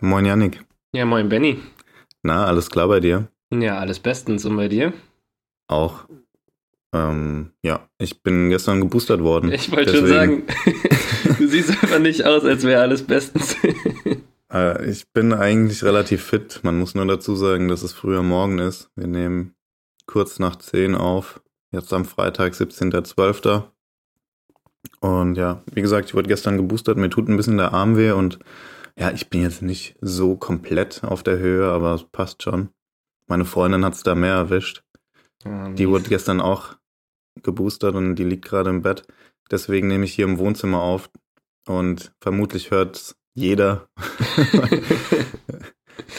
Moin Yannick. Ja, moin Benny. Na, alles klar bei dir? Ja, alles bestens. Und bei dir? Auch. Ähm, ja, ich bin gestern geboostert worden. Ich wollte schon sagen, du siehst einfach nicht aus, als wäre alles bestens. äh, ich bin eigentlich relativ fit. Man muss nur dazu sagen, dass es früher Morgen ist. Wir nehmen kurz nach 10 auf. Jetzt am Freitag, 17.12. Und ja, wie gesagt, ich wurde gestern geboostert. Mir tut ein bisschen der Arm weh und ja, ich bin jetzt nicht so komplett auf der Höhe, aber es passt schon. Meine Freundin hat es da mehr erwischt. Ja, die wurde gestern auch geboostert und die liegt gerade im Bett. Deswegen nehme ich hier im Wohnzimmer auf und vermutlich hört jeder,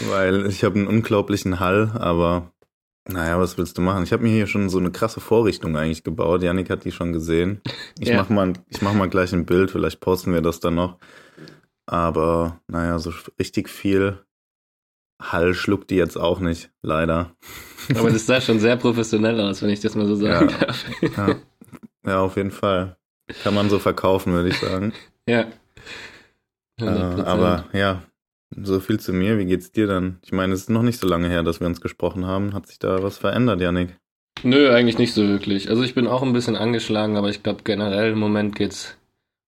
weil ich habe einen unglaublichen Hall, aber naja, was willst du machen? Ich habe mir hier schon so eine krasse Vorrichtung eigentlich gebaut. Janik hat die schon gesehen. Ich ja. mach mal, ich mach mal gleich ein Bild, vielleicht posten wir das dann noch. Aber naja, so richtig viel Hall schluckt die jetzt auch nicht, leider. Aber das sah schon sehr professionell aus, wenn ich das mal so sagen ja. darf. Ja. ja, auf jeden Fall. Kann man so verkaufen, würde ich sagen. ja. Äh, aber ja, so viel zu mir. Wie geht's dir dann? Ich meine, es ist noch nicht so lange her, dass wir uns gesprochen haben. Hat sich da was verändert, Janik? Nö, eigentlich nicht so wirklich. Also ich bin auch ein bisschen angeschlagen, aber ich glaube generell im Moment geht's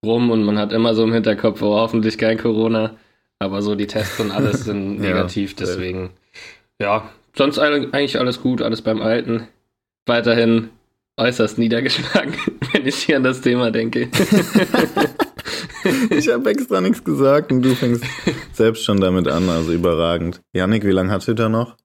rum und man hat immer so im Hinterkopf, oh, hoffentlich kein Corona. Aber so die Tests und alles sind negativ, ja, deswegen. Ja, sonst eigentlich alles gut, alles beim Alten. Weiterhin äußerst niedergeschlagen, wenn ich hier an das Thema denke. ich habe extra nichts gesagt und du fängst selbst schon damit an, also überragend. Janik, wie lange hat da noch?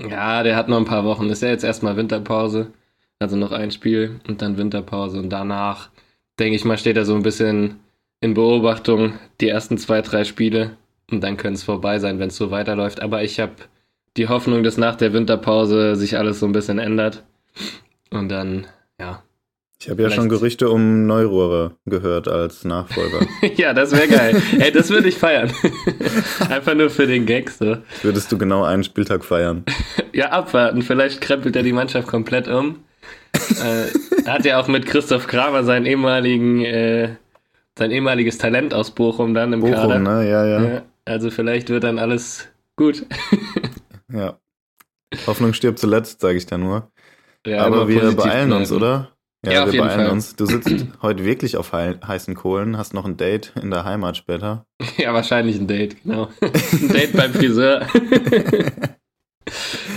Ja, der hat noch ein paar Wochen. Ist ja jetzt erstmal Winterpause. Also noch ein Spiel und dann Winterpause. Und danach, denke ich mal, steht er so ein bisschen in Beobachtung die ersten zwei, drei Spiele. Und dann könnte es vorbei sein, wenn es so weiterläuft. Aber ich habe die Hoffnung, dass nach der Winterpause sich alles so ein bisschen ändert. Und dann, ja, ich habe ja schon Gerüchte um Neurohre gehört als Nachfolger. ja, das wäre geil. Ey, das würde ich feiern. Einfach nur für den Gag so. Würdest du genau einen Spieltag feiern? ja, abwarten. Vielleicht krempelt er die Mannschaft komplett um. Äh, hat ja auch mit Christoph Kramer seinen ehemaligen, äh, sein ehemaliges Talent aus Bochum dann im Bochum, Kader. Ne? Ja, ja, ja. Also vielleicht wird dann alles gut. ja. Hoffnung stirbt zuletzt, sage ich da nur. Ja, aber wir beeilen bleiben. uns, oder? Ja, ja wir beeilen uns. Du sitzt heute wirklich auf heißen Kohlen, hast noch ein Date in der Heimat später. Ja, wahrscheinlich ein Date, genau. ein Date beim Friseur.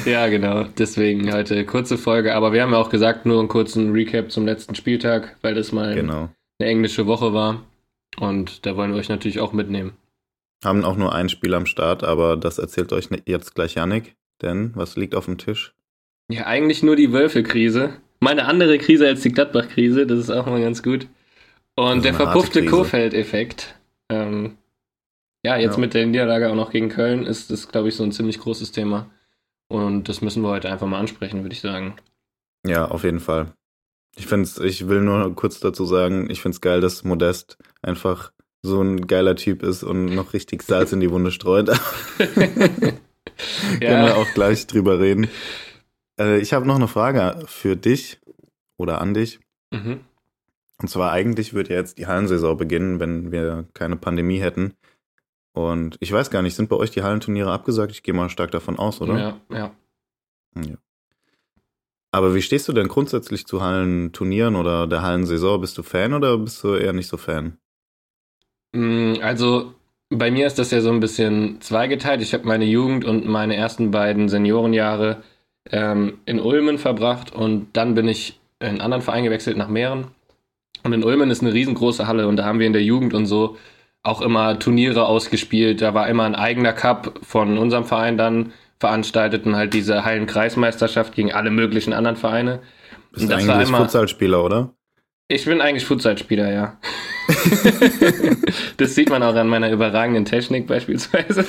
ja, genau. Deswegen heute kurze Folge. Aber wir haben ja auch gesagt, nur einen kurzen Recap zum letzten Spieltag, weil das mal genau. eine englische Woche war. Und da wollen wir euch natürlich auch mitnehmen. Haben auch nur ein Spiel am Start, aber das erzählt euch jetzt gleich Yannick. Denn was liegt auf dem Tisch? Ja, eigentlich nur die Wölfe-Krise. Meine andere Krise als die Gladbach-Krise, das ist auch mal ganz gut. Und der verpuffte Kofeld-Effekt. Ähm, ja, jetzt ja. mit der Niederlage auch noch gegen Köln ist das, glaube ich, so ein ziemlich großes Thema. Und das müssen wir heute einfach mal ansprechen, würde ich sagen. Ja, auf jeden Fall. Ich find's, ich will nur kurz dazu sagen, ich finde es geil, dass Modest einfach so ein geiler Typ ist und noch richtig Salz in die Wunde streut. Können wir auch gleich drüber reden. Äh, ich habe noch eine Frage für dich oder an dich. Mhm. Und zwar eigentlich würde jetzt die Hallensaison beginnen, wenn wir keine Pandemie hätten. Und ich weiß gar nicht, sind bei euch die Hallenturniere abgesagt? Ich gehe mal stark davon aus, oder? Ja, ja. ja. Aber wie stehst du denn grundsätzlich zu Hallenturnieren oder der Hallensaison? Bist du Fan oder bist du eher nicht so Fan? Mm, also bei mir ist das ja so ein bisschen zweigeteilt. Ich habe meine Jugend und meine ersten beiden Seniorenjahre ähm, in Ulmen verbracht und dann bin ich in einen anderen Verein gewechselt nach Mähren. Und in Ulmen ist eine riesengroße Halle und da haben wir in der Jugend und so auch immer Turniere ausgespielt. Da war immer ein eigener Cup von unserem Verein dann veranstaltet und halt diese Hallenkreismeisterschaft gegen alle möglichen anderen Vereine. Bist und das du eigentlich Futsalspieler, oder? Ich bin eigentlich Futsalspieler, ja. das sieht man auch an meiner überragenden Technik beispielsweise.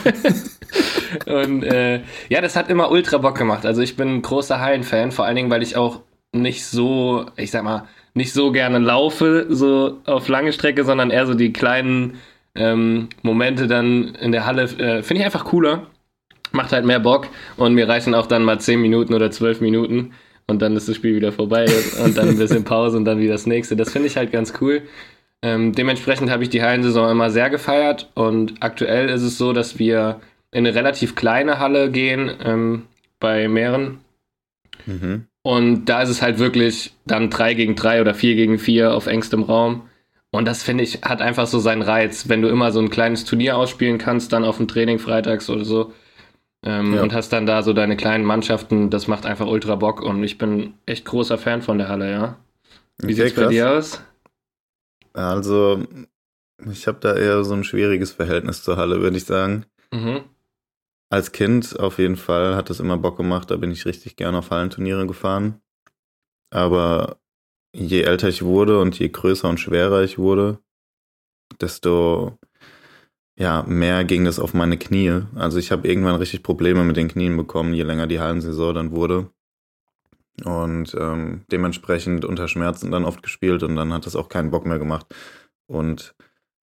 Und äh, ja, das hat immer ultra Bock gemacht. Also ich bin ein großer Hallen-Fan, vor allen Dingen, weil ich auch nicht so, ich sag mal, nicht so gerne laufe, so auf lange Strecke, sondern eher so die kleinen ähm, Momente dann in der Halle. Äh, Finde ich einfach cooler. Macht halt mehr Bock und mir reichen auch dann mal 10 Minuten oder 12 Minuten und dann ist das Spiel wieder vorbei und dann ein bisschen Pause und dann wieder das nächste. Das finde ich halt ganz cool. Ähm, dementsprechend habe ich die Hallensaison immer sehr gefeiert und aktuell ist es so, dass wir in eine relativ kleine Halle gehen ähm, bei Meeren. Mhm. Und da ist es halt wirklich dann 3 gegen 3 oder 4 gegen 4 auf engstem Raum. Und das finde ich, hat einfach so seinen Reiz, wenn du immer so ein kleines Turnier ausspielen kannst, dann auf dem Training freitags oder so. Ähm, Ja. Und hast dann da so deine kleinen Mannschaften, das macht einfach ultra Bock und ich bin echt großer Fan von der Halle, ja. Wie Okay, sieht's bei dir aus? Also, ich habe da eher so ein schwieriges Verhältnis zur Halle, würde ich sagen. Mhm. Als Kind auf jeden Fall hat es immer Bock gemacht, da bin ich richtig gerne auf Hallenturniere gefahren. Aber je älter ich wurde und je größer und schwerer ich wurde, desto ja, mehr ging das auf meine Knie. Also ich habe irgendwann richtig Probleme mit den Knien bekommen, je länger die Hallensaison dann wurde. Und ähm, dementsprechend unter Schmerzen dann oft gespielt und dann hat es auch keinen Bock mehr gemacht. Und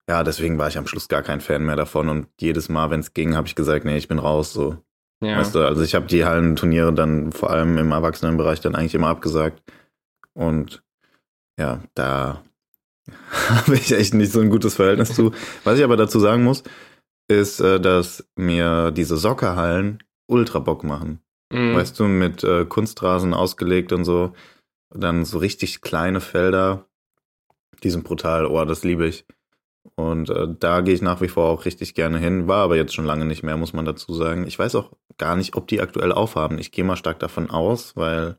ja, deswegen war ich am Schluss gar kein Fan mehr davon. Und jedes Mal, wenn es ging, habe ich gesagt, nee, ich bin raus. So, Ja. Weißt du, also ich habe die Hallenturniere dann vor allem im Erwachsenenbereich dann eigentlich immer abgesagt. Und ja, da habe ich echt nicht so ein gutes Verhältnis zu. Was ich aber dazu sagen muss, ist, äh, dass mir diese Soccerhallen ultra Bock machen. Mhm. Weißt du, mit äh, Kunstrasen ausgelegt und so. Dann so richtig kleine Felder. Die sind brutal. Oh, das liebe ich. Und äh, da gehe ich nach wie vor auch richtig gerne hin. War aber jetzt schon lange nicht mehr, muss man dazu sagen. Ich weiß auch gar nicht, ob die aktuell aufhaben. Ich gehe mal stark davon aus, weil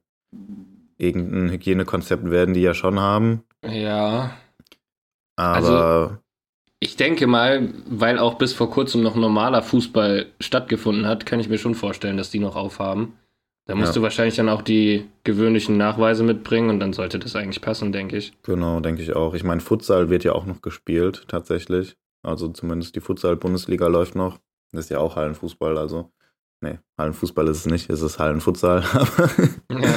irgendein Hygienekonzept werden die ja schon haben. ja. Aber Ich denke mal, weil auch bis vor kurzem noch normaler Fußball stattgefunden hat, kann ich mir schon vorstellen, dass die noch aufhaben. Da musst Ja. du wahrscheinlich dann auch die gewöhnlichen Nachweise mitbringen und dann sollte das eigentlich passen, denke ich. genau, denke ich auch. Ich meine, Futsal wird ja auch noch gespielt, tatsächlich. Also zumindest die Futsal-Bundesliga läuft noch. Das ist ja auch Hallenfußball, also. Nee, Hallenfußball ist es nicht, es ist Hallenfutsal. Ja.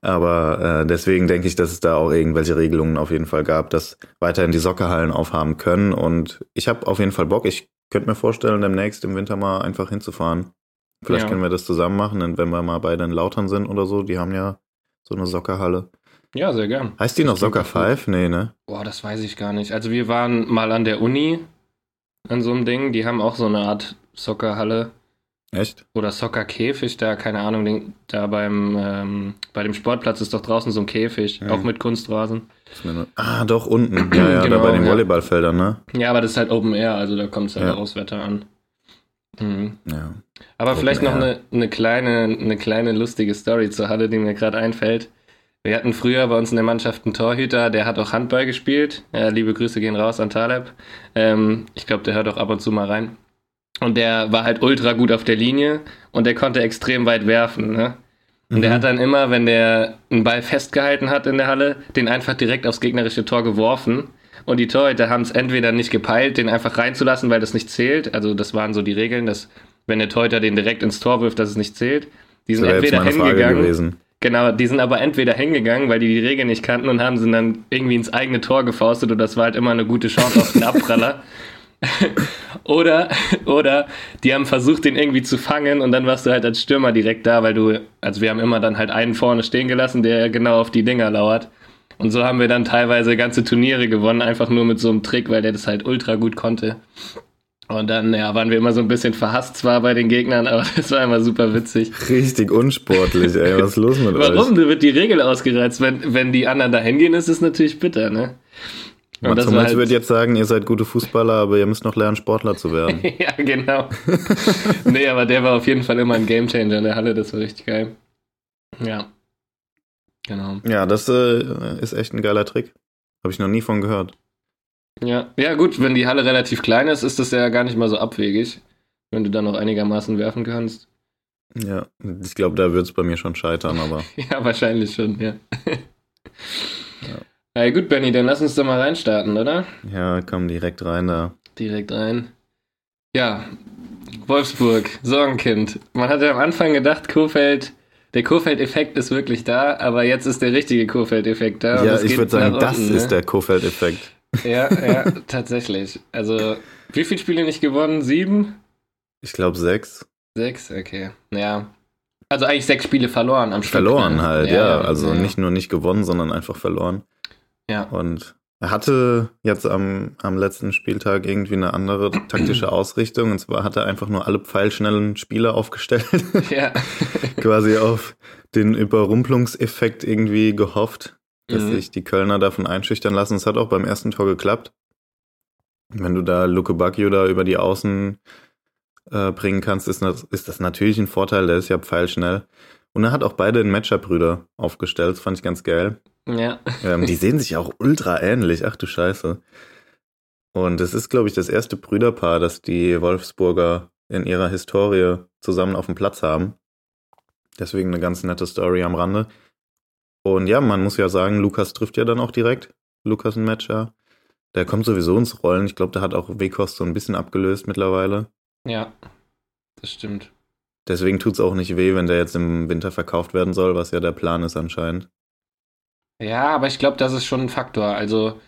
Aber äh, deswegen denke ich, dass es da auch irgendwelche Regelungen auf jeden Fall gab, dass weiterhin die Soccerhallen aufhaben können. Und ich habe auf jeden Fall Bock. Ich könnte mir vorstellen, demnächst im Winter mal einfach hinzufahren. Vielleicht Ja. können wir das zusammen machen, und wenn wir mal beide in Lautern sind oder so. Die haben ja so eine Soccerhalle. ja, sehr gern. Heißt die noch Das klingt Soccer. 5? Nee, ne? Boah, das weiß ich gar nicht. Also wir waren mal an der Uni an so einem Ding. Die haben auch so eine Art Soccerhalle Echt? oder Soccerkäfig da, keine Ahnung. Da beim ähm, bei dem Sportplatz ist doch draußen so ein Käfig, Mhm. auch mit Kunstrasen. Ah, doch, unten. Ja, ja, Genau, da bei den ja. Volleyballfeldern, ne? Ja, aber das ist halt Open Air, also da kommt es halt Ja. aufs Wetter an. Mhm. Ja. Aber Open vielleicht noch Air. eine, eine, kleine, eine kleine lustige Story zur Halle, die mir gerade einfällt. Wir hatten früher bei uns in der Mannschaft einen Torhüter, der hat auch Handball gespielt. Ja, liebe Grüße gehen raus an Taleb. Ähm, ich glaube, der hört auch ab und zu mal rein. Und der war halt ultra gut auf der Linie und der konnte extrem weit werfen. Ne? Und der Mhm. hat dann immer, wenn der einen Ball festgehalten hat in der Halle, den einfach direkt aufs gegnerische Tor geworfen. Und die Torhüter haben es entweder nicht gepeilt, den einfach reinzulassen, weil das nicht zählt. Also das waren so die Regeln, dass wenn der Torhüter den direkt ins Tor wirft, dass es nicht zählt. Die sind entweder hingegangen. gewesen. Genau, die sind aber entweder hingegangen, weil die die Regeln nicht kannten und haben sie dann irgendwie ins eigene Tor gefaustet und das war halt immer eine gute Chance auf den Abpraller. oder, oder die haben versucht, den irgendwie zu fangen und dann warst du halt als Stürmer direkt da, weil du, also wir haben immer dann halt einen vorne stehen gelassen, der genau auf die Dinger lauert. Und so haben wir dann teilweise ganze Turniere gewonnen, einfach nur mit so einem Trick, weil der das halt ultra gut konnte. Und dann, ja, waren wir immer so ein bisschen verhasst zwar bei den Gegnern, aber das war immer super witzig. Richtig unsportlich, ey. Was ist los mit euch? Warum? Da wird die Regel ausgereizt. Wenn, wenn die anderen da hingehen, ist es natürlich bitter, ne? Das Mats Hummels halt- wird jetzt sagen, ihr seid gute Fußballer, aber ihr müsst noch lernen, Sportler zu werden. ja, genau. nee, aber der war auf jeden Fall immer ein Gamechanger in der Halle, das war richtig geil. Ja. Genau. ja, das äh, ist echt ein geiler Trick. Habe ich noch nie von gehört. Ja. ja, gut, wenn die Halle relativ klein ist, ist das ja gar nicht mal so abwegig, wenn du dann noch einigermaßen werfen kannst. Ja, ich glaube, da wird es bei mir schon scheitern, aber Ja, wahrscheinlich schon, ja. ja. Gut, Benny, dann lass uns doch mal reinstarten, oder? ja, komm direkt rein da. Direkt rein. Ja, Wolfsburg, Sorgenkind. Man hatte am Anfang gedacht, Kofeld, der Kofeld-Effekt ist wirklich da, aber jetzt ist der richtige Kofeld-Effekt da. ja, ich würde sagen, nach das unten, ist ne? der Kofeld-Effekt. Ja, ja, tatsächlich. Also, wie viele Spiele nicht gewonnen? Sieben? Ich glaube sechs. Sechs? Okay. Ja. Also eigentlich sechs Spiele verloren am Stück. Verloren ne? halt, ja. Also nicht nur nicht gewonnen, sondern einfach verloren. Ja. Und Er hatte jetzt am, am letzten Spieltag irgendwie eine andere taktische Ausrichtung. Und zwar hat er einfach nur alle pfeilschnellen Spieler aufgestellt. Ja. Quasi auf den Überrumpelungseffekt irgendwie gehofft, dass Mhm. sich die Kölner davon einschüchtern lassen. Es hat auch beim ersten Tor geklappt. Wenn du da Luke Bacchio da über die Außen äh, bringen kannst, ist das, ist das natürlich ein Vorteil. Der ist ja pfeilschnell. Und er hat auch beide in Matchup-Brüder aufgestellt. Das fand ich ganz geil. Ja. Ähm, die sehen sich auch ultra ähnlich. Ach du Scheiße. Und es ist, glaube ich, das erste Brüderpaar, das die Wolfsburger in ihrer Historie zusammen auf dem Platz haben. Deswegen eine ganz nette Story am Rande. Und ja, man muss ja sagen, Lukas trifft ja dann auch direkt. Lukas ein Matcher. Der kommt sowieso ins Rollen. Ich glaube, der hat auch Wekost so ein bisschen abgelöst mittlerweile. Ja. Das stimmt. Deswegen tut's auch nicht weh, wenn der jetzt im Winter verkauft werden soll, was ja der Plan ist anscheinend. Ja, aber ich glaube, das ist schon ein Faktor. Also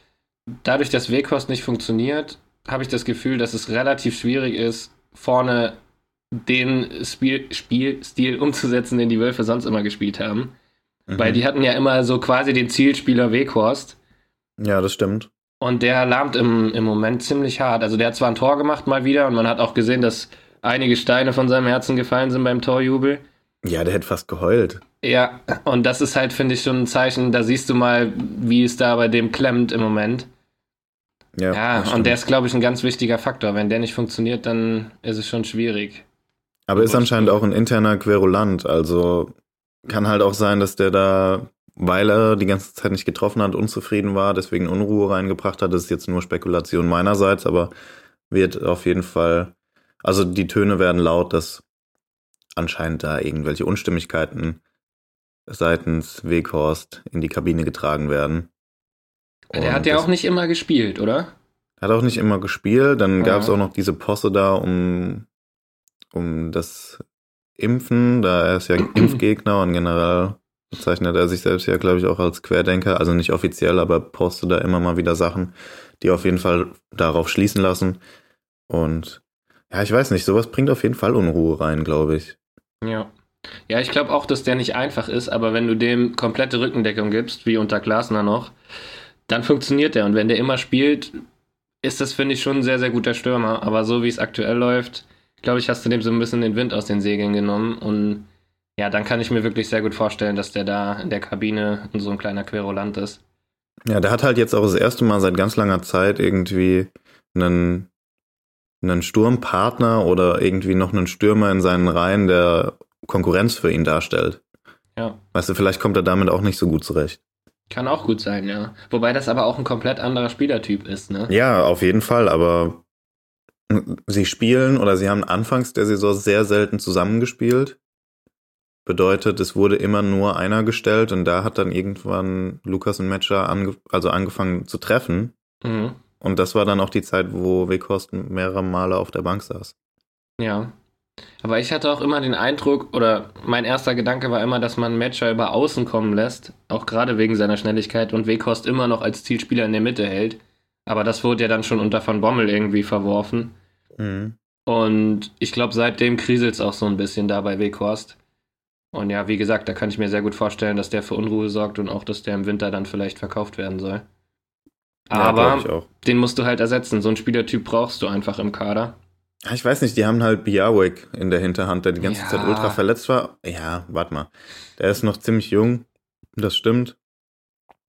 dadurch, dass Weghorst nicht funktioniert, habe ich das Gefühl, dass es relativ schwierig ist, vorne den Spiel, Spielstil umzusetzen, den die Wölfe sonst immer gespielt haben. Mhm. Weil die hatten ja immer so quasi den Zielspieler Weghorst. Ja, das stimmt. Und der lahmt im, im Moment ziemlich hart. Also der hat zwar ein Tor gemacht mal wieder und man hat auch gesehen, dass einige Steine von seinem Herzen gefallen sind beim Torjubel. Ja, der hätte fast geheult. Ja, und das ist halt, finde ich, schon ein Zeichen, da siehst du mal, wie es da bei dem klemmt im Moment. Ja, Ja, und der ist, glaube ich, ein ganz wichtiger Faktor. Wenn der nicht funktioniert, dann ist es schon schwierig. Aber ist anscheinend auch ein interner Querulant. Also kann halt auch sein, dass der da, weil er die ganze Zeit nicht getroffen hat, unzufrieden war, deswegen Unruhe reingebracht hat. Das ist jetzt nur Spekulation meinerseits, aber wird auf jeden Fall, also die Töne werden laut, dass anscheinend da irgendwelche Unstimmigkeiten seitens Weghorst in die Kabine getragen werden. Der Und hat ja auch nicht immer gespielt, oder? Hat auch nicht immer gespielt. Dann Ja. gab es auch noch diese Posse da um, um das Impfen. Da er ist ja Impfgegner und generell bezeichnet er sich selbst ja, glaube ich, auch als Querdenker. Also nicht offiziell, aber postet da immer mal wieder Sachen, die auf jeden Fall darauf schließen lassen. Und ja, ich weiß nicht, sowas bringt auf jeden Fall Unruhe rein, glaube ich. Ja. Ja, ich glaube auch, dass der nicht einfach ist, aber wenn du dem komplette Rückendeckung gibst, wie unter Glasner noch, dann funktioniert der. Und wenn der immer spielt, ist das, finde ich, schon ein sehr, sehr guter Stürmer. Aber so wie es aktuell läuft, glaube ich, hast du dem so ein bisschen den Wind aus den Segeln genommen. Und ja, dann kann ich mir wirklich sehr gut vorstellen, dass der da in der Kabine so ein kleiner Querulant ist. Ja, der hat halt jetzt auch das erste Mal seit ganz langer Zeit irgendwie einen, einen Sturmpartner oder irgendwie noch einen Stürmer in seinen Reihen, der Konkurrenz für ihn darstellt. Ja. Weißt du, vielleicht kommt er damit auch nicht so gut zurecht. Kann auch gut sein, ja. Wobei das aber auch ein komplett anderer Spielertyp ist, ne? Ja, auf jeden Fall, aber sie spielen oder sie haben anfangs der Saison sehr selten zusammengespielt. Bedeutet, es wurde immer nur einer gestellt und da hat dann irgendwann Lukas und Metscher ange also angefangen zu treffen. Mhm. Und das war dann auch die Zeit, wo Weghorst mehrere Male auf der Bank saß. Ja. Aber ich hatte auch immer den Eindruck, oder mein erster Gedanke war immer, dass man Matcher über außen kommen lässt, auch gerade wegen seiner Schnelligkeit und Weghorst immer noch als Zielspieler in der Mitte hält. Aber das wurde ja dann schon unter Van Bommel irgendwie verworfen. Mhm. Und ich glaube, seitdem kriselt es auch so ein bisschen da bei Weghorst. Und ja, wie gesagt, da kann ich mir sehr gut vorstellen, dass der für Unruhe sorgt und auch, dass der im Winter dann vielleicht verkauft werden soll. Ja, Aber auch. den musst du halt ersetzen. So einen Spielertyp brauchst du einfach im Kader. Ja, Ich weiß nicht, die haben halt Biawek in der Hinterhand, der die ganze Ja. Zeit ultra verletzt war. Ja, warte mal. Der ist noch ziemlich jung, das stimmt.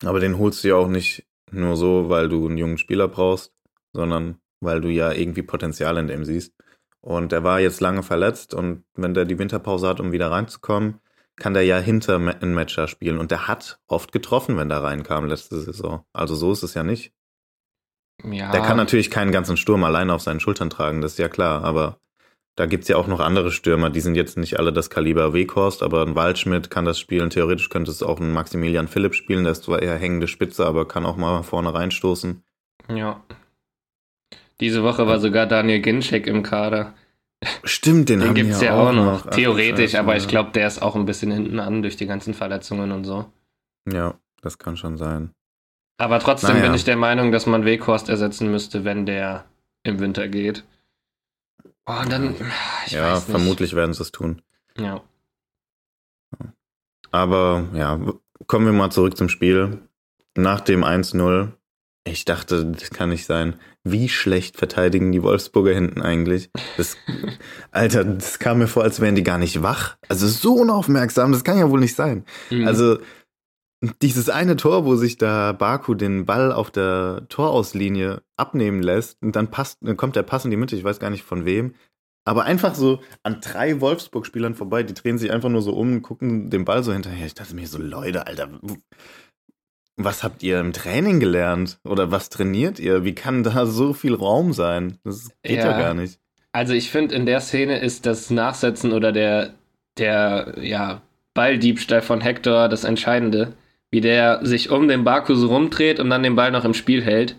Aber den holst du ja auch nicht nur so, weil du einen jungen Spieler brauchst, sondern weil du ja irgendwie Potenzial in dem siehst. Und der war jetzt lange verletzt und wenn der die Winterpause hat, um wieder reinzukommen, kann der ja hinter einen Matcher spielen. Und der hat oft getroffen, wenn der reinkam letzte Saison. Also so ist es ja nicht. Ja. Der kann natürlich keinen ganzen Sturm alleine auf seinen Schultern tragen, das ist ja klar, aber da gibt's ja auch noch andere Stürmer, die sind jetzt nicht alle das Kaliber Weghorst, aber ein Waldschmidt kann das spielen, theoretisch könnte es auch ein Maximilian Philipp spielen, der ist zwar eher hängende Spitze, aber kann auch mal vorne reinstoßen. Ja. Diese Woche war sogar Daniel Ginczek im Kader. Stimmt, den, Den gibt's wir ja auch noch. Ach, du Theoretisch, Scheiße, aber ich glaube, der ist auch ein bisschen hinten an durch die ganzen Verletzungen und so. Ja, das kann schon sein. Aber trotzdem Naja. bin ich der Meinung, dass man Weghorst ersetzen müsste, wenn der im Winter geht. Oh, und dann, ja, vermutlich werden sie es tun. Ja. Aber ja, kommen wir mal zurück zum Spiel. Nach dem 1-0 Ich dachte, das kann nicht sein. Wie schlecht verteidigen die Wolfsburger hinten eigentlich? Das, Alter, das kam mir vor, als wären die gar nicht wach. Also so unaufmerksam, das kann ja wohl nicht sein. Mhm. Also dieses eine Tor, wo sich da Baku den Ball auf der Torauslinie abnehmen lässt und dann passt, dann kommt der Pass in die Mitte, ich weiß gar nicht von wem. Aber einfach so an drei Wolfsburg-Spielern vorbei, die drehen sich einfach nur so um, gucken den Ball so hinterher. Ich dachte mir so, Leute, Alter, was habt ihr im Training gelernt? Oder was trainiert ihr? Wie kann da so viel Raum sein? Das geht ja, ja gar nicht. Also ich finde, in der Szene ist das Nachsetzen oder der, der ja, Balldiebstahl von Hector das Entscheidende. Wie der sich um den Baku so rumdreht und dann den Ball noch im Spiel hält.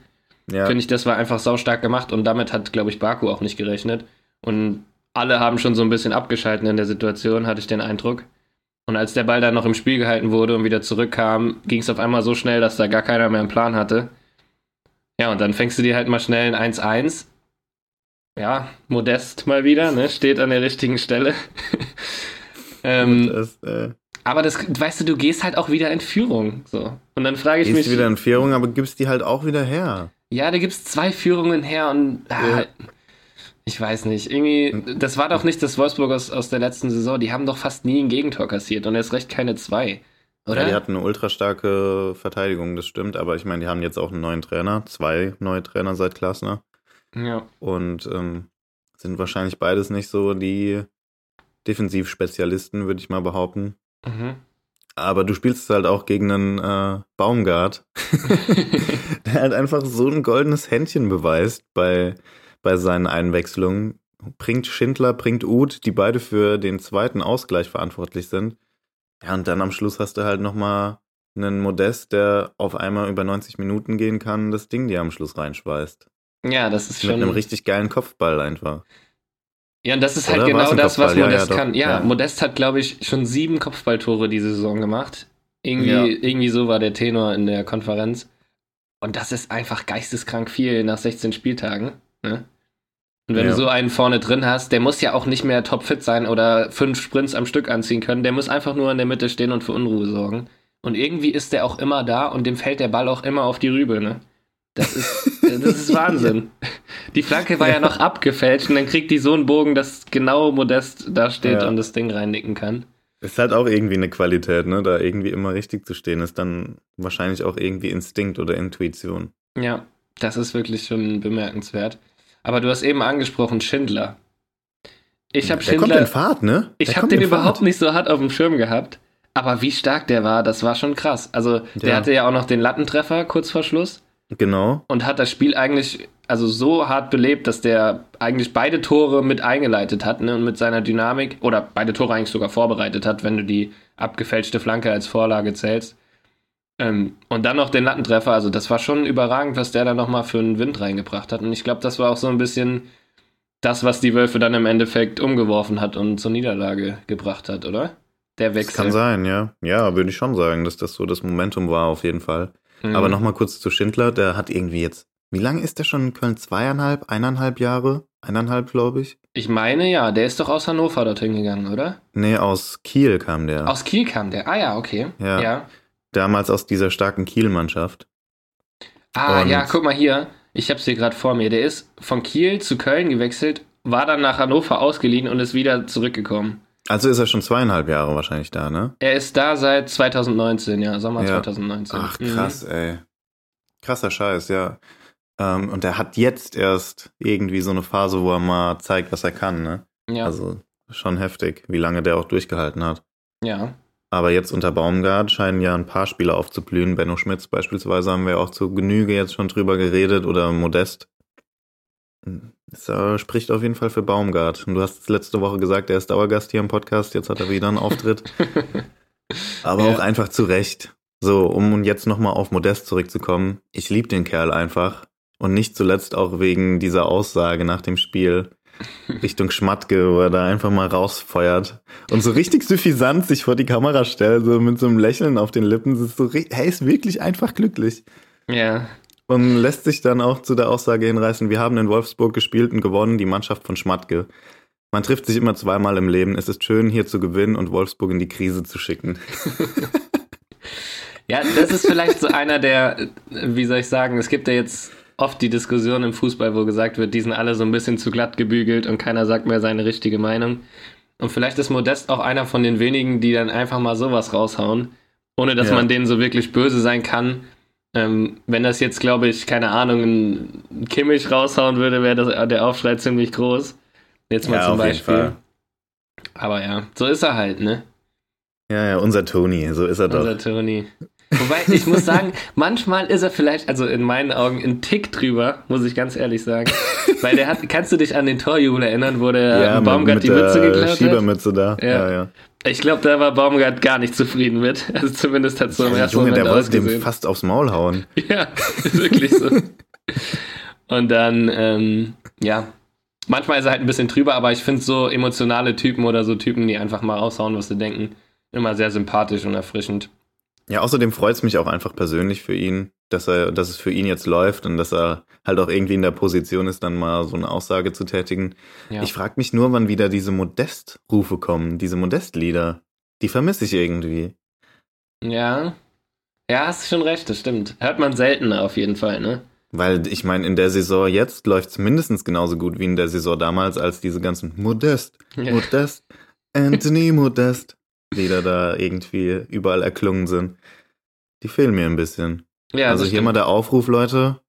Ja. Finde ich, das war einfach saustark gemacht und damit hat, glaube ich, Baku auch nicht gerechnet. Und alle haben schon so ein bisschen abgeschalten in der Situation, hatte ich den Eindruck. Und als der Ball dann noch im Spiel gehalten wurde und wieder zurückkam, ging es auf einmal so schnell, dass da gar keiner mehr einen Plan hatte. Ja, und dann fängst du dir halt mal schnell ein 1-1. Ja, modest mal wieder, ne? Steht an der richtigen Stelle. ähm, das, äh aber das, weißt du, du gehst halt auch wieder in Führung. So. Und dann frage ich gehst mich. Gehst wieder in Führung, aber gibst die halt auch wieder her. Ja, da gibt's zwei Führungen her und ah, ja. Ich weiß nicht. Irgendwie, das war doch nicht das Wolfsburg aus, aus der letzten Saison. Die haben doch fast nie ein Gegentor kassiert und erst recht keine zwei. Oder? Ja, die hatten eine ultra starke Verteidigung, das stimmt. Aber ich meine, die haben jetzt auch einen neuen Trainer, zwei neue Trainer seit Klasner. Ja. Und ähm, sind wahrscheinlich beides nicht so die Defensivspezialisten, würde ich mal behaupten. Mhm. Aber du spielst halt auch gegen einen äh, Baumgart, der halt einfach so ein goldenes Händchen beweist bei bei seinen Einwechslungen. Bringt Schindler, bringt Uth, die beide für den zweiten Ausgleich verantwortlich sind. Ja, und dann am Schluss hast du halt nochmal einen Modest, der auf einmal über 90 Minuten gehen kann, das Ding dir am Schluss reinschweißt. Ja, das ist Mit schon. Mit einem richtig geilen Kopfball einfach. Ja, und das ist halt Oder genau das, was Modest ja, ja, kann. Ja, ja, Modest hat, glaube ich, schon sieben Kopfballtore diese Saison gemacht. Irgendwie, irgendwie so war der Tenor in der Konferenz. Und das ist einfach geisteskrank viel nach 16 Spieltagen. Ne? Und wenn ja. du so einen vorne drin hast, der muss ja auch nicht mehr topfit sein oder fünf Sprints am Stück anziehen können. Der muss einfach nur in der Mitte stehen und für Unruhe sorgen. Und irgendwie ist der auch immer da und dem fällt der Ball auch immer auf die Rübe, ne? Das ist, das ist Wahnsinn. Die Flanke war ja noch abgefälscht und dann kriegt die so einen Bogen, dass genau Modest da steht ja. und das Ding reinnicken kann. Ist halt auch irgendwie eine Qualität, ne? Da irgendwie immer richtig zu stehen, ist dann wahrscheinlich auch irgendwie Instinkt oder Intuition. Ja, das ist wirklich schon bemerkenswert. Aber du hast eben angesprochen Schindler. Ich habe Schindler. kommt in Fahrt, ne? Der ich habe den überhaupt Fahrt. nicht so hart auf dem Schirm gehabt. Aber wie stark der war, das war schon krass. Also, der ja. hatte ja auch noch den Lattentreffer kurz vor Schluss. Genau. Und hat das Spiel eigentlich also so hart belebt, dass der eigentlich beide Tore mit eingeleitet hat ne, und mit seiner Dynamik oder beide Tore eigentlich sogar vorbereitet hat, wenn du die abgefälschte Flanke als Vorlage zählst. Ähm, und dann noch den Lattentreffer, also das war schon überragend, was der da nochmal für einen Wind reingebracht hat. Und ich glaube, das war auch so ein bisschen das, was die Wölfe dann im Endeffekt umgeworfen hat und zur Niederlage gebracht hat, oder? Der Wechsel. Das kann sein, ja. Ja, würde ich schon sagen, dass das so das Momentum war, auf jeden Fall. Mhm. Aber nochmal kurz zu Schindler, der hat irgendwie jetzt, wie lange ist der schon in Köln? Zweieinhalb, eineinhalb Jahre? Eineinhalb, glaube ich. Ich meine ja, der ist doch aus Hannover dorthin gegangen, oder? Nee, aus Kiel kam der. Aus Kiel kam der, ah ja, okay. Ja. ja damals aus dieser starken Kiel-Mannschaft. Ah, Und ja, guck mal hier. Ich hab's hier gerade vor mir. Der ist von Kiel zu Köln gewechselt, war dann nach Hannover ausgeliehen und ist wieder zurückgekommen. Also ist er schon zweieinhalb Jahre wahrscheinlich da, ne? Er ist da seit 2019, ja, Sommer ja. 2019. Ach, mhm. krass, mhm. ey. Krasser Scheiß, ja. Ähm, und er hat jetzt erst irgendwie so eine Phase, wo er mal zeigt, was er kann, ne? Ja. Also schon heftig, wie lange der auch durchgehalten hat. Ja. Aber jetzt unter Baumgart scheinen ja ein paar Spieler aufzublühen. Benno Schmitz beispielsweise haben wir auch zu Genüge jetzt schon drüber geredet oder Modest. Das äh, spricht auf jeden Fall für Baumgart. Und du hast letzte Woche gesagt, er ist Dauergast hier im Podcast. Jetzt hat er wieder einen Auftritt. Aber ja. auch einfach zu Recht. So, um jetzt nochmal auf Modest zurückzukommen. Ich liebe den Kerl einfach. Und nicht zuletzt auch wegen dieser Aussage nach dem Spiel. Richtung Schmatke, wo er da einfach mal rausfeuert und so richtig suffisant sich vor die Kamera stellt, so mit so einem Lächeln auf den Lippen. Ist so, hey, ist wirklich einfach glücklich. Ja. Und lässt sich dann auch zu der Aussage hinreißen, wir haben in Wolfsburg gespielt und gewonnen, die Mannschaft von Schmatke. Man trifft sich immer zweimal im Leben. Es ist schön, hier zu gewinnen und Wolfsburg in die Krise zu schicken. Ja, das ist vielleicht so einer der, wie soll ich sagen, es gibt ja jetzt oft die Diskussion im Fußball, wo gesagt wird, die sind alle so ein bisschen zu glatt gebügelt und keiner sagt mehr seine richtige Meinung. Und vielleicht ist Modest auch einer von den wenigen, die dann einfach mal sowas raushauen, ohne dass ja. man denen so wirklich böse sein kann. Ähm, wenn das jetzt, glaube ich, keine Ahnung, ein Kimmich raushauen würde, wäre der Aufschrei ziemlich groß. Jetzt mal ja, zum Beispiel. Aber ja, so ist er halt, ne? Ja, ja, unser Tony, so ist er doch. Unser Tony. Wobei, ich muss sagen, manchmal ist er vielleicht, also in meinen Augen, ein Tick drüber, muss ich ganz ehrlich sagen. Weil der hat, kannst du dich an den Torjubel erinnern, wo der ja, Baumgart die Mütze geklaut hat? Schiebermütze da. Ja. ja, ja. Ich glaube, da war Baumgart gar nicht zufrieden mit. Also zumindest hat so im ersten Junge, Moment der wollte dem fast aufs Maul hauen. Ja, ist wirklich so. Und dann, ähm, ja, manchmal ist er halt ein bisschen drüber, aber ich finde so emotionale Typen oder so Typen, die einfach mal raushauen, was sie denken, immer sehr sympathisch und erfrischend. Ja, außerdem freut es mich auch einfach persönlich für ihn, dass er, dass es für ihn jetzt läuft und dass er halt auch irgendwie in der Position ist, dann mal so eine Aussage zu tätigen. Ja. Ich frage mich nur, wann wieder diese Modest-Rufe kommen, diese Modest-Lieder. Die vermisse ich irgendwie. Ja. Ja, hast schon recht, das stimmt. Hört man seltener auf jeden Fall, ne? Weil ich meine, in der Saison jetzt läuft es mindestens genauso gut wie in der Saison damals, als diese ganzen Modest, Modest, Anthony Modest Lieder da irgendwie überall erklungen sind. Die fehlen mir ein bisschen. Ja, also hier stimmt. mal der Aufruf, Leute,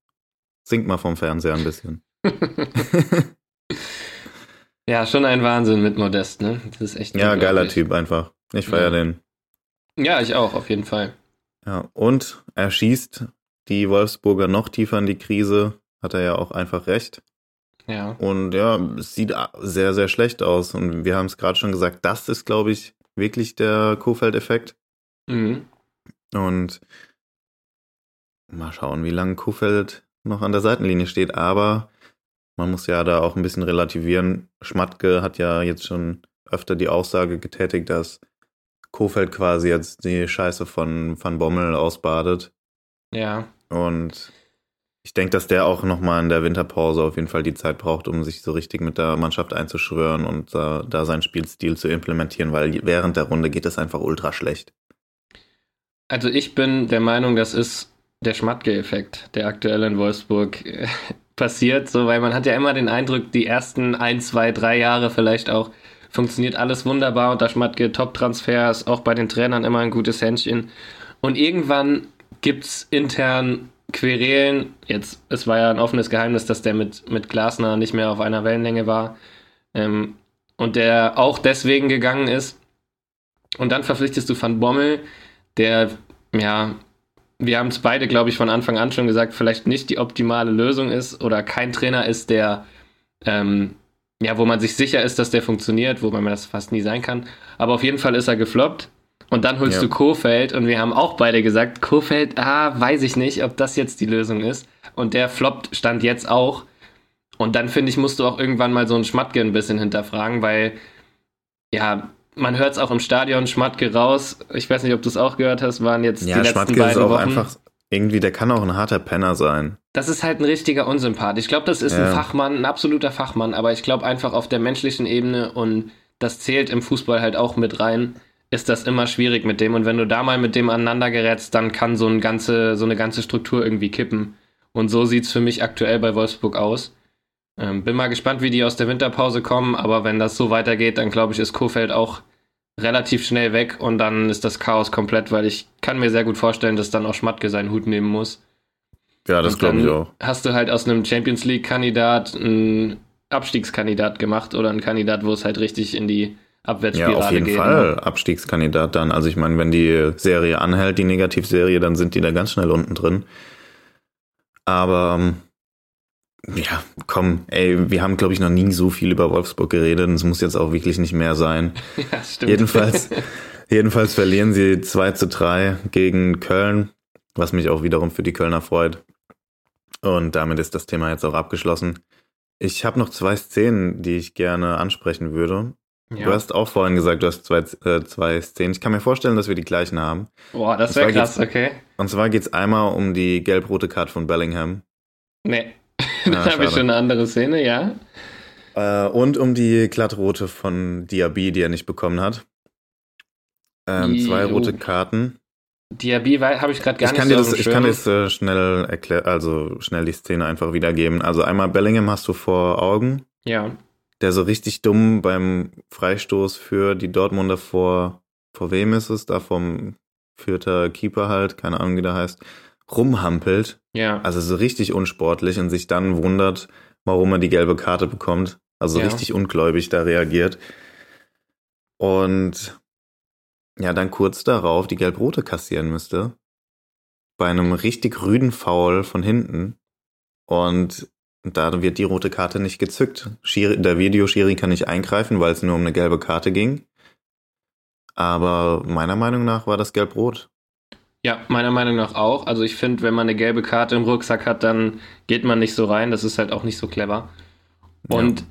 singt mal vom Fernseher ein bisschen. ja, schon ein Wahnsinn mit Modest, ne? Das ist echt. Ja, geiler Typ einfach. Ich feiere ja. den. Ja, ich auch, auf jeden Fall. Ja, und er schießt die Wolfsburger noch tiefer in die Krise, hat er ja auch einfach recht. Ja. Und ja, es sieht sehr, sehr schlecht aus. Und wir haben es gerade schon gesagt, das ist, glaube ich, wirklich der Kofeld-Effekt. Mhm. Und mal schauen, wie lange Kofeld noch an der Seitenlinie steht. Aber man muss ja da auch ein bisschen relativieren. Schmatke hat ja jetzt schon öfter die Aussage getätigt, dass Kofeld quasi jetzt die Scheiße von Van Bommel ausbadet. Ja. Und ich denke, dass der auch nochmal in der Winterpause auf jeden Fall die Zeit braucht, um sich so richtig mit der Mannschaft einzuschwören und äh, da seinen Spielstil zu implementieren, weil während der Runde geht es einfach ultra schlecht. Also ich bin der Meinung, das ist der Schmatke-Effekt, der aktuell in Wolfsburg äh, passiert, so weil man hat ja immer den Eindruck, die ersten ein, zwei, drei Jahre vielleicht auch funktioniert alles wunderbar unter Schmatke, Top-Transfers, auch bei den Trainern immer ein gutes Händchen. Und irgendwann gibt es intern Querelen, jetzt, es war ja ein offenes Geheimnis, dass der mit, mit Glasner nicht mehr auf einer Wellenlänge war ähm, und der auch deswegen gegangen ist. Und dann verpflichtest du Van Bommel, der, ja, wir haben es beide, glaube ich, von Anfang an schon gesagt, vielleicht nicht die optimale Lösung ist oder kein Trainer ist, der, ähm, ja, wo man sich sicher ist, dass der funktioniert, wo man das fast nie sein kann. Aber auf jeden Fall ist er gefloppt. Und dann holst ja. du Kofeld und wir haben auch beide gesagt, Kofeld, ah, weiß ich nicht, ob das jetzt die Lösung ist. Und der floppt stand jetzt auch. Und dann finde ich, musst du auch irgendwann mal so einen Schmatke ein bisschen hinterfragen, weil ja, man hört es auch im Stadion, Schmatke raus. Ich weiß nicht, ob du es auch gehört hast, waren jetzt ja, die letzten Schmatke beiden ist auch Wochen. einfach irgendwie, der kann auch ein harter Penner sein. Das ist halt ein richtiger Unsympath. Ich glaube, das ist ja. ein Fachmann, ein absoluter Fachmann, aber ich glaube einfach auf der menschlichen Ebene und das zählt im Fußball halt auch mit rein ist das immer schwierig mit dem. Und wenn du da mal mit dem aneinander gerätst, dann kann so, ein ganze, so eine ganze Struktur irgendwie kippen. Und so sieht es für mich aktuell bei Wolfsburg aus. Ähm, bin mal gespannt, wie die aus der Winterpause kommen, aber wenn das so weitergeht, dann glaube ich, ist Kofeld auch relativ schnell weg und dann ist das Chaos komplett, weil ich kann mir sehr gut vorstellen, dass dann auch Schmatke seinen Hut nehmen muss. Ja, das glaube ich auch. Hast du halt aus einem Champions League-Kandidat einen Abstiegskandidat gemacht oder einen Kandidat, wo es halt richtig in die Abwärtsspirale Ja, auf jeden gehen. Fall Abstiegskandidat dann. Also ich meine, wenn die Serie anhält, die Negativserie, dann sind die da ganz schnell unten drin. Aber ähm, ja, komm, ey, wir haben, glaube ich, noch nie so viel über Wolfsburg geredet. Es muss jetzt auch wirklich nicht mehr sein. Ja, stimmt. Jedenfalls, jedenfalls verlieren sie 2 zu 3 gegen Köln, was mich auch wiederum für die Kölner freut. Und damit ist das Thema jetzt auch abgeschlossen. Ich habe noch zwei Szenen, die ich gerne ansprechen würde. Ja. Du hast auch vorhin gesagt, du hast zwei, äh, zwei Szenen. Ich kann mir vorstellen, dass wir die gleichen haben. Boah, das wäre krass, okay. Und zwar geht es einmal um die gelb-rote Karte von Bellingham. Nee, da habe ich schon eine andere Szene, ja. Äh, und um die glattrote von Diaby, die er nicht bekommen hat. Ähm, zwei rote Karten. Diaby habe ich gerade gar ich kann nicht dir so das, Ich kann das äh, schnell erklären, also schnell die Szene einfach wiedergeben. Also einmal Bellingham hast du vor Augen. Ja. Der so richtig dumm beim Freistoß für die Dortmunder vor, vor wem ist es? Da vom vierter Keeper halt, keine Ahnung wie der heißt, rumhampelt. Ja. Also so richtig unsportlich und sich dann wundert, warum er die gelbe Karte bekommt. Also Ja. richtig ungläubig da reagiert. Und ja, dann kurz darauf die gelb-rote kassieren müsste. Bei einem richtig rüden Foul von hinten. Und da wird die rote Karte nicht gezückt. Schiri, der Videoschiri kann nicht eingreifen, weil es nur um eine gelbe Karte ging. Aber meiner Meinung nach war das gelb-rot. Ja, meiner Meinung nach auch. Also ich finde, wenn man eine gelbe Karte im Rucksack hat, dann geht man nicht so rein. Das ist halt auch nicht so clever. Und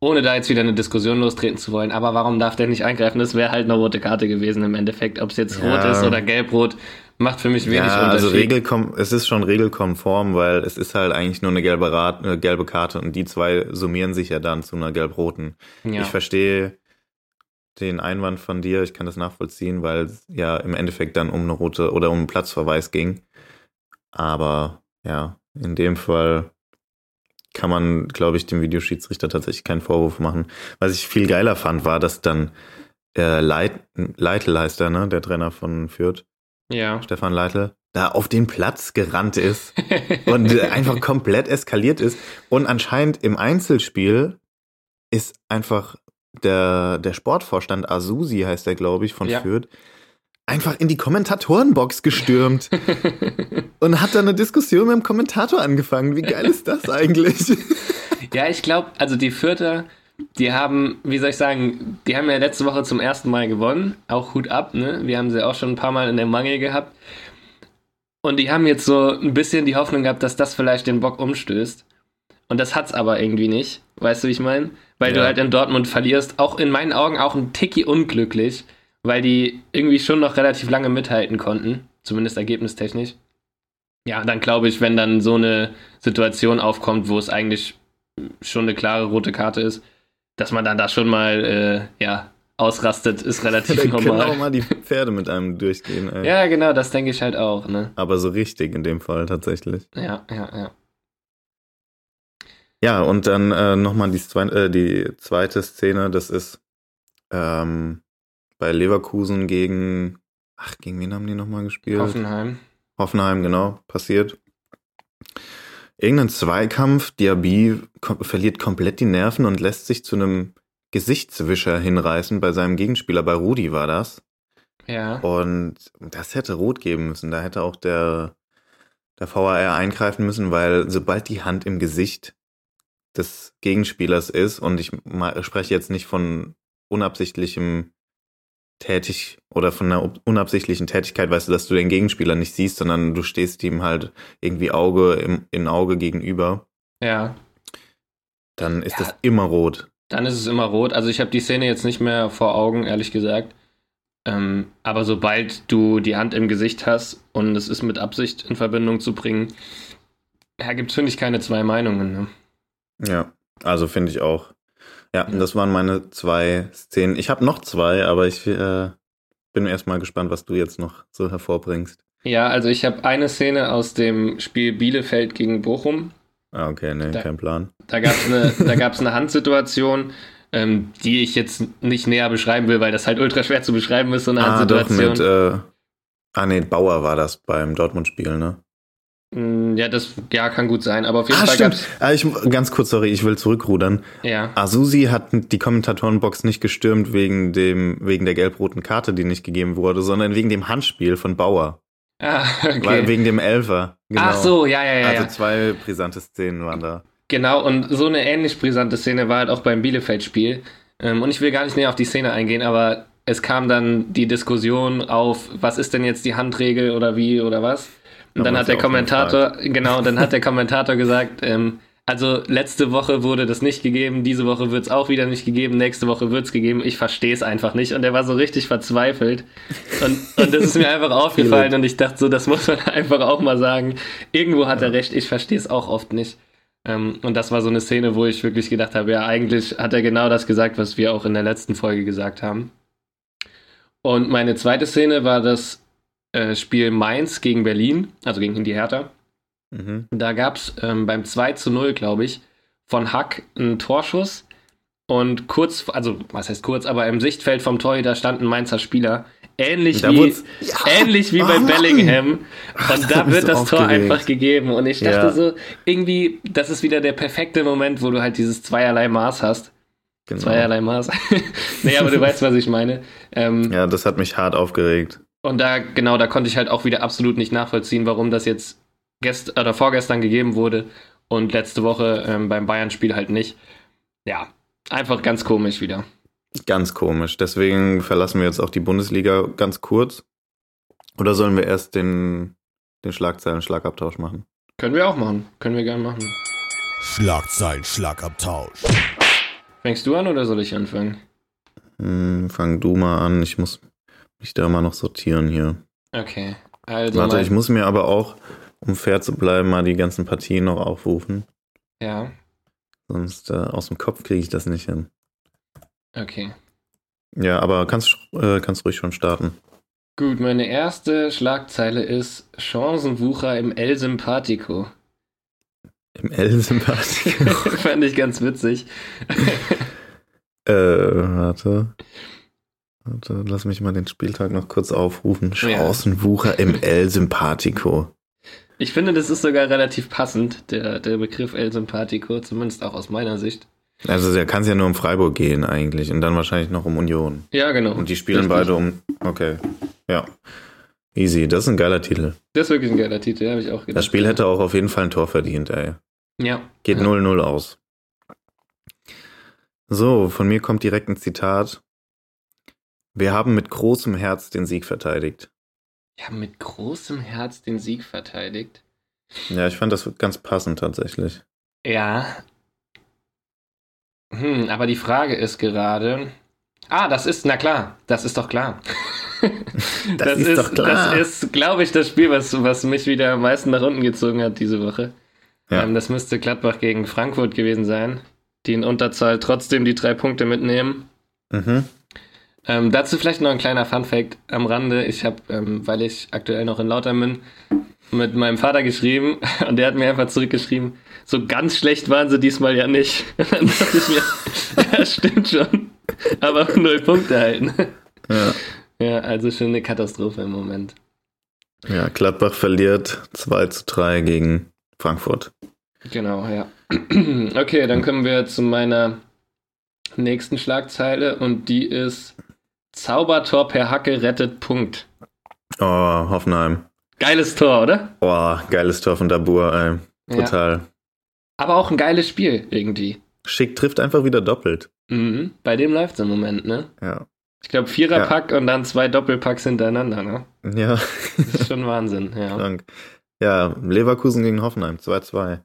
ohne da jetzt wieder eine Diskussion lostreten zu wollen, aber warum darf der nicht eingreifen? Das wäre halt eine rote Karte gewesen im Endeffekt. Ob es jetzt Ja. rot ist oder gelb-rot, macht für mich wenig ja, also Unterschied. regelkom es ist schon regelkonform, weil es ist halt eigentlich nur eine gelbe, Rat eine gelbe Karte und die zwei summieren sich ja dann zu einer gelb-roten. ja. Ich verstehe den Einwand von dir, ich kann das nachvollziehen, weil es ja im Endeffekt dann um eine rote oder um einen Platzverweis ging. Aber ja, in dem Fall kann man, glaube ich, dem Videoschiedsrichter tatsächlich keinen Vorwurf machen. Was ich viel geiler fand, war, dass dann äh, Leit Leitl heißt er, ne, der Trainer von Fürth, ja. Stefan Leitl, da auf den Platz gerannt ist und einfach komplett eskaliert ist. Und anscheinend im Einzelspiel ist einfach der, der Sportvorstand Asusi, heißt der, glaube ich, von Ja. Fürth, einfach in die Kommentatorenbox gestürmt und hat dann eine Diskussion mit dem Kommentator angefangen. Wie geil ist das eigentlich? Ja, ich glaube, also die Vierter, die haben, wie soll ich sagen, die haben ja letzte Woche zum ersten Mal gewonnen. Auch Hut ab, ne? Wir haben sie auch schon ein paar Mal in der Mangel gehabt. Und die haben jetzt so ein bisschen die Hoffnung gehabt, dass das vielleicht den Bock umstößt. Und das hat's aber irgendwie nicht. Weißt du, wie ich meine? Weil du Ja. halt in Dortmund verlierst. Auch in meinen Augen auch ein Ticky unglücklich, weil die irgendwie schon noch relativ lange mithalten konnten. Zumindest ergebnistechnisch. Ja, dann glaube ich, wenn dann so eine Situation aufkommt, wo es eigentlich schon eine klare rote Karte ist, dass man dann da schon mal äh, ja, ausrastet, ist relativ da können auch normal. mal die Pferde mit einem durchgehen. Ey. Ja, genau, das denke ich halt auch, ne? Aber so richtig in dem Fall tatsächlich. Ja, ja, ja. Ja, und dann äh, nochmal die, zwei, äh, die zweite Szene, das ist ähm, bei Leverkusen gegen, ach, gegen wen haben die nochmal gespielt? Hoffenheim. Hoffenheim, genau, passiert. Irgendein Zweikampf, Diaby kom verliert komplett die Nerven und lässt sich zu einem Gesichtswischer hinreißen bei seinem Gegenspieler, bei Rudi war das. Ja. Und das hätte rot geben müssen. Da hätte auch der, der VAR eingreifen müssen, weil sobald die Hand im Gesicht des Gegenspielers ist, und ich spreche jetzt nicht von unabsichtlichem tätig oder von einer unabsichtlichen Tätigkeit, weißt du, dass du den Gegenspieler nicht siehst, sondern du stehst ihm halt irgendwie Auge im, in Auge gegenüber, Ja. dann ist Ja. das immer rot. Dann ist es immer rot. Also ich habe die Szene jetzt nicht mehr vor Augen, ehrlich gesagt. Ähm, aber sobald du die Hand im Gesicht hast und es ist mit Absicht in Verbindung zu bringen, ja, gibt es, finde ich, keine zwei Meinungen. Ne? Ja, also finde ich auch. Ja, Ja. das waren meine zwei Szenen. Ich habe noch zwei, aber ich äh, bin erstmal gespannt, was du jetzt noch so hervorbringst. Ja, also ich habe eine Szene aus dem Spiel Bielefeld gegen Bochum. Ah, okay, nee, Da- kein Plan. Da gab es eine, da eine Handsituation, ähm, die ich jetzt nicht näher beschreiben will, weil das halt ultra schwer zu beschreiben ist, so eine Ah, doch, Handsituation. mit, äh, ah, nee, Bauer war das beim Dortmund-Spiel, ne? Mm, ja, das ja, kann gut sein, aber auf jeden Ah, Fall stimmt. Ah, ich, ganz kurz, sorry, ich will zurückrudern. Ja. Asusi hat die Kommentatorenbox nicht gestürmt wegen dem, wegen der gelb-roten Karte, die nicht gegeben wurde, sondern wegen dem Handspiel von Bauer. Ah, Weil, okay. wegen dem Elfer. Genau. Ach so, ja, ja, ja. Also zwei brisante Szenen waren da. Genau, und so eine ähnlich brisante Szene war halt auch beim Bielefeld-Spiel. Ähm, und ich will gar nicht näher auf die Szene eingehen, aber es kam dann die Diskussion auf, was ist denn jetzt die Handregel oder wie oder was? Und dann hat der Kommentator, genau, dann hat der Kommentator gesagt, ähm, also letzte Woche wurde das nicht gegeben, diese Woche wird es auch wieder nicht gegeben, nächste Woche wird es gegeben, ich verstehe es einfach nicht. Und er war so richtig verzweifelt. Und, und das ist mir einfach aufgefallen und ich dachte so, das muss man einfach auch mal sagen. Irgendwo hat er recht, ich verstehe es auch oft nicht. Ähm, und das war so eine Szene, wo ich wirklich gedacht habe, ja, eigentlich hat er genau das gesagt, was wir auch in der letzten Folge gesagt haben. Und meine zweite Szene war das äh, Spiel Mainz gegen Berlin, also gegen die Hertha. Mhm. Da gab es ähm, beim 2 zu 0, glaube ich, von Hack einen Torschuss. Und kurz, also was heißt kurz, aber im Sichtfeld vom Torhüter stand ein Mainzer Spieler. Ähnlich wie, Ja. ähnlich wie Oh bei Mann. Bellingham. Ach, Und das da wird das Tor aufgeregt. einfach gegeben. Und ich dachte Ja. so, irgendwie, das ist wieder der perfekte Moment, wo du halt dieses zweierlei Maß hast. Genau. Zweierlei Maß. nee, aber du weißt, was ich meine. Ähm, Ja, das hat mich hart aufgeregt. Und da, genau, da konnte ich halt auch wieder absolut nicht nachvollziehen, warum das jetzt gest oder vorgestern gegeben wurde und letzte Woche ähm, beim Bayern-Spiel halt nicht. Ja, einfach ganz komisch wieder. Ganz komisch. Deswegen verlassen wir jetzt auch die Bundesliga ganz kurz. Oder sollen wir erst den, den Schlagzeilen-Schlagabtausch machen? Können wir auch machen. Können wir gerne machen. Schlagzeilen, Schlagabtausch. Fängst du an oder soll ich anfangen? Hm, fang du mal an. Ich muss mich da mal noch sortieren hier. Okay. Also, Warte, ich muss mir aber auch, um fair zu bleiben, mal die ganzen Partien noch aufrufen. ja, Sonst äh, aus dem Kopf kriege ich das nicht hin. okay. Ja, aber kannst, äh, kannst ruhig schon starten. Gut, meine erste Schlagzeile ist Chancenwucher im El Simpatico. Im L-Sympathie. Fand ich ganz witzig. äh, warte. Warte, lass mich mal den Spieltag noch kurz aufrufen. Ja. Chancenwucher im L-Sympathico. Ich finde, das ist sogar relativ passend, der, der Begriff El Simpatico, zumindest auch aus meiner Sicht. Also der kann es ja nur um Freiburg gehen eigentlich und dann wahrscheinlich noch um Union. Ja, genau. Und die spielen Richtig. beide um. Okay. Ja. Easy, das ist ein geiler Titel. Das ist wirklich ein geiler Titel, habe ich auch gedacht. Das Spiel hätte auch auf jeden Fall ein Tor verdient, ey. Ja. Geht ja. 0-0 aus. So, von mir kommt direkt ein Zitat. Wir haben mit großem Herz den Sieg verteidigt. Wir haben mit großem Herz den Sieg verteidigt. Ja, ich fand das ganz passend tatsächlich. Ja. Hm, aber die Frage ist gerade. Ah, das ist, na klar, das ist doch klar. Das ist doch klar. Das ist, glaube ich, das Spiel, was, was mich wieder am meisten nach unten gezogen hat diese Woche. Ja. Ähm, das müsste Gladbach gegen Frankfurt gewesen sein, die in Unterzahl trotzdem die drei Punkte mitnehmen. Mhm. Ähm, dazu vielleicht noch ein kleiner Funfact am Rande. Ich habe, ähm, weil ich aktuell noch in Lautern bin, mit meinem Vater geschrieben und der hat mir einfach zurückgeschrieben, so ganz schlecht waren sie diesmal ja nicht. Und dann dachte ich mir, ja, stimmt schon. Aber null Punkte halten. Ja. Ja, also schon eine Katastrophe im Moment. ja, Gladbach verliert 2 zu 3 gegen Frankfurt. Genau, ja. Okay, dann kommen wir zu meiner nächsten Schlagzeile und die ist Zaubertor per Hacke rettet Punkt. Oh, Hoffenheim. Geiles Tor, oder? Oh, geiles Tor von Dabur, ey. Ja. Total. Aber auch ein geiles Spiel irgendwie. Schick trifft einfach wieder doppelt. Mhm. Bei dem läuft es im Moment, ne? Ja. Ich glaube, Viererpack und dann zwei Doppelpacks hintereinander, ne? Ja, Das ist schon Wahnsinn, ja. Dank. Ja, Leverkusen gegen Hoffenheim, 2-2.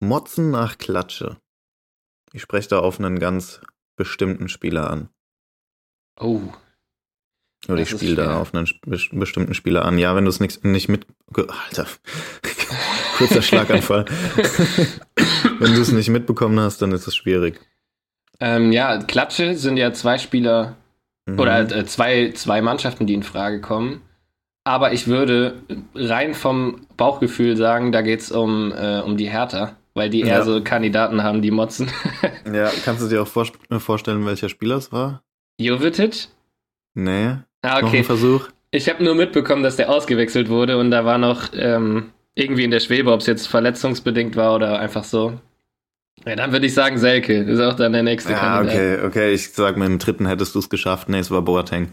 Motzen nach Klatsche. Ich spreche da auf einen ganz bestimmten Spieler an. Oh, Oder ich spiele da auf einen bes- bestimmten Spieler an. Ja, wenn du es nicht, nicht mit. Alter. Kurzer Schlaganfall. wenn du es nicht mitbekommen hast, dann ist es schwierig. ähm, ja, Klatsche sind ja zwei Spieler Mhm. oder äh, zwei, zwei Mannschaften, die in Frage kommen. Aber ich würde rein vom Bauchgefühl sagen, da geht es um, äh, um die Hertha, weil die eher Ja. so Kandidaten haben, die motzen. Ja, kannst du dir auch vor, vorstellen, welcher Spieler es war? Jovetic? Nee. Ah, Noch okay. ein Versuch? Ich habe nur mitbekommen, dass der ausgewechselt wurde und da war noch ähm, irgendwie in der Schwebe, ob es jetzt verletzungsbedingt war oder einfach so. Ja, dann würde ich sagen Selke. Ist auch dann der nächste Ja, Kandidat. okay, okay. Ich sag mir, im dritten hättest du es geschafft. Nee, es war Boateng.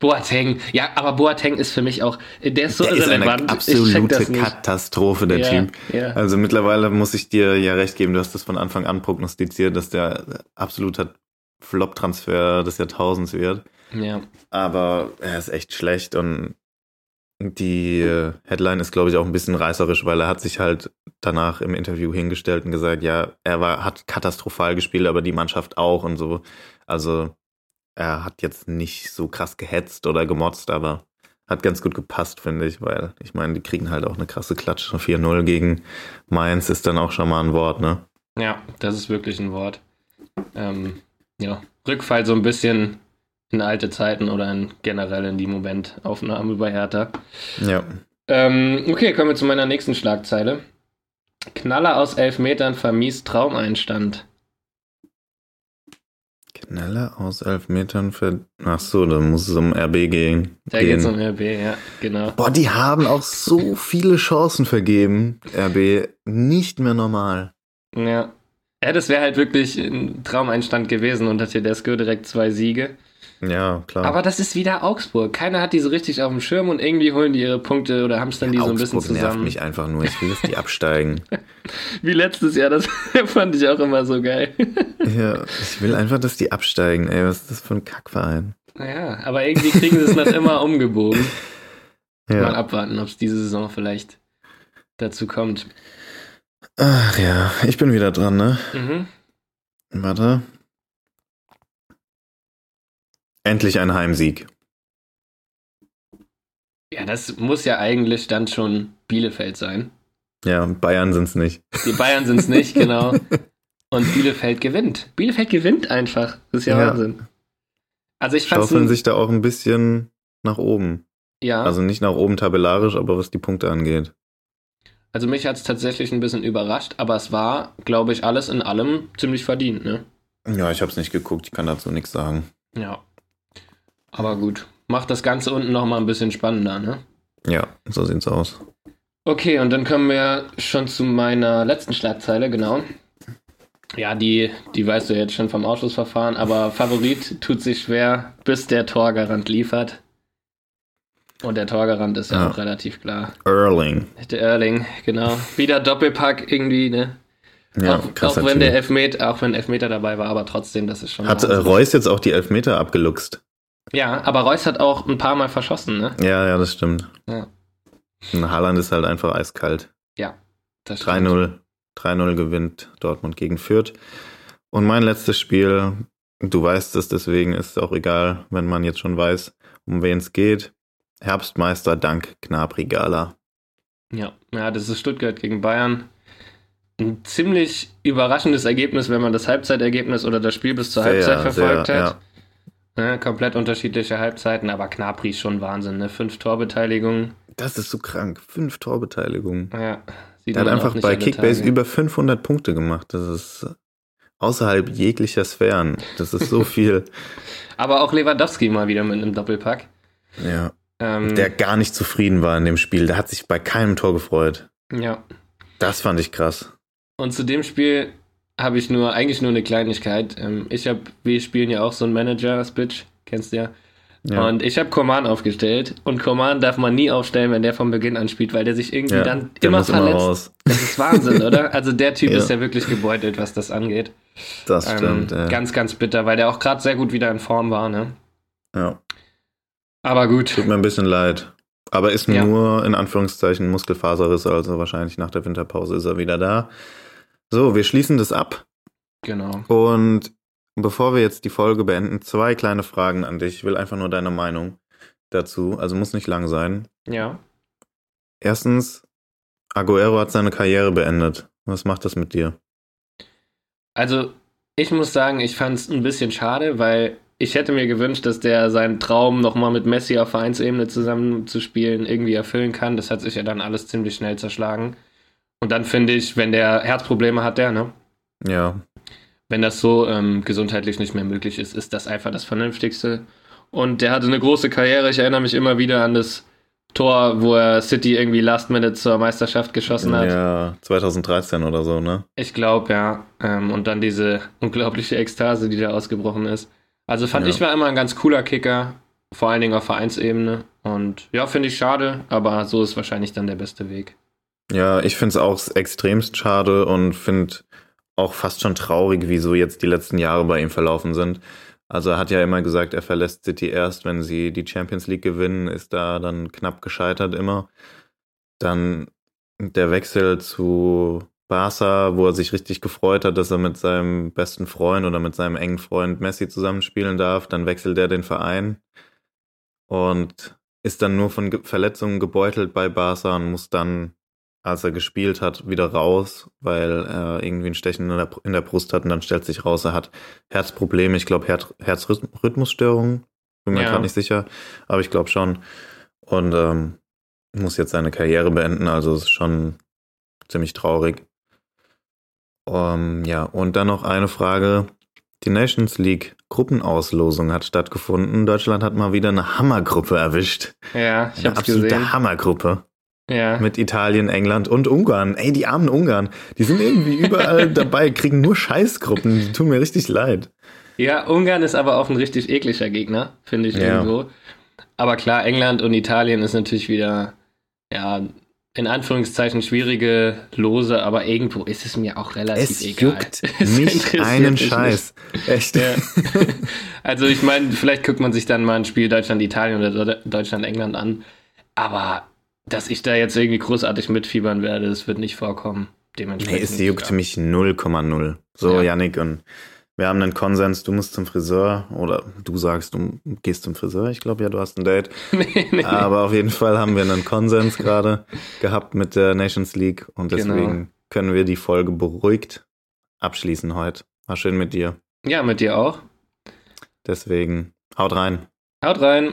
Boateng. Ja, aber Boateng ist für mich auch, der ist so der ist eine irrelevant. Ich check absolute. Katastrophe, der ja, Typ. Ja. Also mittlerweile muss ich dir ja recht geben, du hast das von Anfang an prognostiziert, dass der absoluter Flop-Transfer des Jahrtausends wird. ja. Aber er ist echt schlecht und die äh, Headline ist, glaube ich, auch ein bisschen reißerisch, weil er hat sich halt danach im Interview hingestellt und gesagt, ja, er war, hat katastrophal gespielt, aber die Mannschaft auch und so. Also er hat jetzt nicht so krass gehetzt oder gemotzt, aber hat ganz gut gepasst, finde ich, weil ich meine, die kriegen halt auch eine krasse Klatsche. 4-0 gegen Mainz ist dann auch schon mal ein Wort, ne? Ja, das ist wirklich ein Wort. Ähm, ja, Rückfall so ein bisschen in alte Zeiten oder in generell in die Momentaufnahmen über Hertha. Ja. Ähm, okay, kommen wir zu meiner nächsten Schlagzeile. Knaller aus elf Metern vermiest Traumeinstand. Knaller aus elf Metern für. Ach so, da muss es um RB gehen. Da geht es um RB, ja, genau. Boah, die haben auch so viele Chancen vergeben. RB nicht mehr normal. Ja. Ja, das wäre halt wirklich ein Traumeinstand gewesen unter Tedesco, direkt zwei Siege. Ja, klar. Aber das ist wieder Augsburg. Keiner hat die so richtig auf dem Schirm und irgendwie holen die ihre Punkte oder haben es dann die so ein bisschen Augsburg nervt zusammen. mich einfach nur. Ich will, dass die absteigen. Wie letztes Jahr, das fand ich auch immer so geil. ja, ich will einfach, dass die absteigen. Ey, was ist das für ein Kackverein? Naja, aber irgendwie kriegen sie es noch immer umgebogen. Mal Ja. abwarten, ob es diese Saison vielleicht dazu kommt. Ach ja, ich bin wieder dran, ne? Mhm. Warte. Endlich ein Heimsieg. Ja, das muss ja eigentlich dann schon Bielefeld sein. Ja, Bayern sind's nicht. Die Bayern sind es nicht, genau. Und Bielefeld gewinnt. Bielefeld gewinnt einfach. Das ist ja, Ja. Wahnsinn. Also ich fand's Schaufeln sich da auch ein bisschen nach oben. ja, Also nicht nach oben tabellarisch, aber was die Punkte angeht. also mich hat es tatsächlich ein bisschen überrascht, aber es war, glaube ich, alles in allem ziemlich verdient, ne? Ja, ich hab's nicht geguckt, ich kann dazu nichts sagen. Ja. Aber gut. Macht das Ganze unten nochmal ein bisschen spannender, ne? Ja, so sieht's aus. Okay, und dann kommen wir schon zu meiner letzten Schlagzeile, genau. Ja, die, die weißt du jetzt schon vom Ausschussverfahren, aber Favorit tut sich schwer, bis der Torgarant liefert. Und der Torgarant ist ja, Ja. auch relativ klar. Erling. Der Erling, genau. Wieder Doppelpack irgendwie, ne? Ja, auch, auch krasser wenn der. Elfmeter, auch wenn Elfmeter dabei war, aber trotzdem, das ist schon. Hat äh. Reus jetzt auch die Elfmeter abgeluchst? Ja, aber Reus hat auch ein paar Mal verschossen, ne? Ja, ja, das stimmt. Ja. Und Haaland ist halt einfach eiskalt. Das stimmt. 3-0. 3-0 gewinnt Dortmund gegen Fürth. Und mein letztes Spiel, du weißt es, deswegen ist es auch egal, wenn man jetzt schon weiß, um wen es geht. Herbstmeister dank Gnabry Gala. Ja, ja, das ist Stuttgart gegen Bayern. Ein ziemlich überraschendes Ergebnis, wenn man das Halbzeitergebnis oder das Spiel bis zur Sehr, Halbzeit verfolgt sehr, hat. Ja, komplett unterschiedliche Halbzeiten, aber Knapri ist schon Wahnsinn, ne? Fünf Torbeteiligungen. Das ist so krank. Fünf Torbeteiligungen. Ja, sieht Er hat einfach bei Kickbase über 500 Punkte gemacht. Das ist außerhalb jeglicher Sphären. Das ist so viel. Aber auch Lewandowski mal wieder mit einem Doppelpack. ja. Ähm, Der gar nicht zufrieden war in dem Spiel. Der hat sich bei keinem Tor gefreut. ja. Das fand ich krass. Und zu dem Spiel habe ich nur, eigentlich nur eine Kleinigkeit. Ähm, ich habe, wir spielen ja auch so einen Manager-Spitch, kennst du ja. Ja. Und ich habe Koman aufgestellt und Koman darf man nie aufstellen, wenn der von Beginn an spielt, weil der sich irgendwie ja, dann immer immer verletzt. raus. das ist Wahnsinn, oder? Also der Typ Ja. ist ja wirklich gebeutelt, was das angeht. Das Ähm, stimmt. ja. Ganz, ganz bitter, weil der auch gerade sehr gut wieder in Form war, ne? ja. Aber gut. Tut mir ein bisschen leid. Aber ist nur in Anführungszeichen Muskelfaserrisse, also wahrscheinlich nach der Winterpause ist er wieder da. So, wir schließen das ab. Genau. Und bevor wir jetzt die Folge beenden, zwei kleine Fragen an dich. Ich will einfach nur deine Meinung dazu. Also muss nicht lang sein. Ja. Erstens, Aguero hat seine Karriere beendet. Was macht das mit dir? Also, ich muss sagen, ich fand es ein bisschen schade, weil ich hätte mir gewünscht, dass der seinen Traum nochmal mit Messi auf Vereinsebene zusammen zu spielen irgendwie erfüllen kann. Das hat sich ja dann alles ziemlich schnell zerschlagen. Und dann finde ich, wenn der Herzprobleme hat, der, ne? Ja, Wenn das so ähm, gesundheitlich nicht mehr möglich ist, ist das einfach das Vernünftigste. Und der hatte eine große Karriere. Ich erinnere mich immer wieder an das Tor, wo er City irgendwie Last Minute zur Meisterschaft geschossen hat. ja, 2013 oder so, ne? Ich glaube, ja. Ähm, und dann diese unglaubliche Ekstase, die da ausgebrochen ist. Also fand Ja. ich war immer ein ganz cooler Kicker, vor allen Dingen auf Vereinsebene. Und ja, finde ich schade, aber so ist wahrscheinlich dann der beste Weg. Ja, ich finde es auch extremst schade und finde auch fast schon traurig, wie so jetzt die letzten Jahre bei ihm verlaufen sind. Also er hat ja immer gesagt, er verlässt City erst, wenn sie die Champions League gewinnen, ist da dann knapp gescheitert immer. Dann der Wechsel zu Barca, wo er sich richtig gefreut hat, dass er mit seinem besten Freund oder mit seinem engen Freund Messi zusammenspielen darf. Dann wechselt er den Verein und ist dann nur von Ge Verletzungen gebeutelt bei Barca und muss dann als er gespielt hat, wieder raus, weil er irgendwie ein Stechen in der, in der Brust hat und dann stellt sich raus, er hat Herzprobleme, ich glaube Her Herzrhythmusstörungen Bin mir Ja. gerade nicht sicher, aber ich glaube schon. Und ähm, muss jetzt seine Karriere beenden, also ist schon ziemlich traurig. Ähm, ja, und dann noch eine Frage. Die Nations League Gruppenauslosung hat stattgefunden. Deutschland hat mal wieder eine Hammergruppe erwischt. Ja, ich Eine hab's absolute gesehen. Hammergruppe. Ja. Mit Italien, England und Ungarn. Ey, die armen Ungarn. Die sind irgendwie überall dabei, kriegen nur Scheißgruppen. Die tun mir richtig leid. ja, Ungarn ist aber auch ein richtig ekliger Gegner, finde ich Ja. irgendwo. Aber klar, England und Italien ist natürlich wieder, ja, in Anführungszeichen schwierige Lose, aber irgendwo ist es mir auch relativ Es egal. juckt Es interessiert einen mich nicht. Scheiß. Echt. Ja. Also ich meine, vielleicht guckt man sich dann mal ein Spiel Deutschland-Italien oder De- Deutschland-England an. Aber dass ich da jetzt irgendwie großartig mitfiebern werde, das wird nicht vorkommen. Nee, Dementsprechend. es juckt ja. mich 0,0. So, Ja. Yannick, und wir haben einen Konsens, du musst zum Friseur oder du sagst, du gehst zum Friseur. Ich glaube ja, du hast ein Date. nee, nee. Aber auf jeden Fall haben wir einen Konsens gerade gehabt mit der Nations League und Genau. deswegen können wir die Folge beruhigt abschließen heute. War schön mit dir. Ja, mit dir auch. Deswegen haut rein. Haut rein.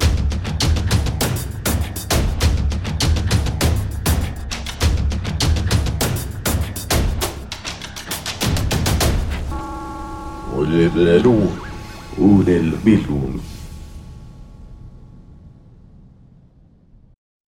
Odel Bilum